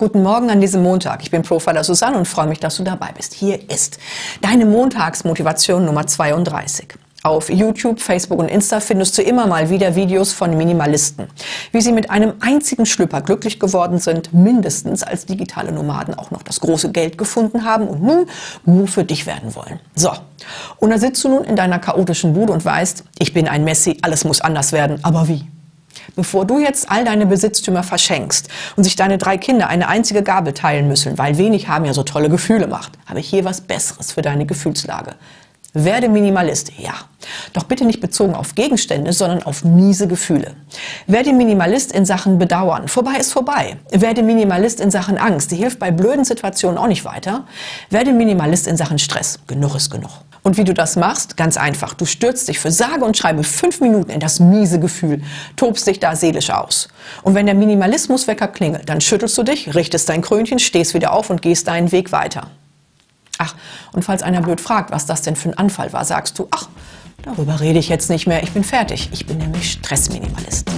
Guten Morgen an diesem Montag. Ich bin Profiler Susanne und freue mich, dass du dabei bist. Hier ist deine Montagsmotivation Nummer 32. Auf YouTube, Facebook und Insta findest du immer mal wieder Videos von Minimalisten, wie sie mit einem einzigen Schlüpper glücklich geworden sind, mindestens als digitale Nomaden auch noch das große Geld gefunden haben und nun nur für dich werden wollen. So, und da sitzt du nun in deiner chaotischen Bude und weißt, ich bin ein Messi, alles muss anders werden, aber wie? Bevor du jetzt all deine Besitztümer verschenkst und sich deine drei Kinder eine einzige Gabel teilen müssen, weil wenig haben ja so tolle Gefühle macht, habe ich hier was Besseres für deine Gefühlslage. Werde Minimalist, ja. Doch bitte nicht bezogen auf Gegenstände, sondern auf miese Gefühle. Werde Minimalist in Sachen Bedauern. Vorbei ist vorbei. Werde Minimalist in Sachen Angst. Die hilft bei blöden Situationen auch nicht weiter. Werde Minimalist in Sachen Stress. Genug ist genug. Und wie du das machst? Ganz einfach. Du stürzt dich für sage und schreibe fünf Minuten in das miese Gefühl, tobst dich da seelisch aus. Und wenn der Minimalismuswecker klingelt, dann schüttelst du dich, richtest dein Krönchen, stehst wieder auf und gehst deinen Weg weiter. Ach, und falls einer blöd fragt, was das denn für ein Anfall war, sagst du, ach, darüber rede ich jetzt nicht mehr, ich bin fertig. Ich bin nämlich Stressminimalist.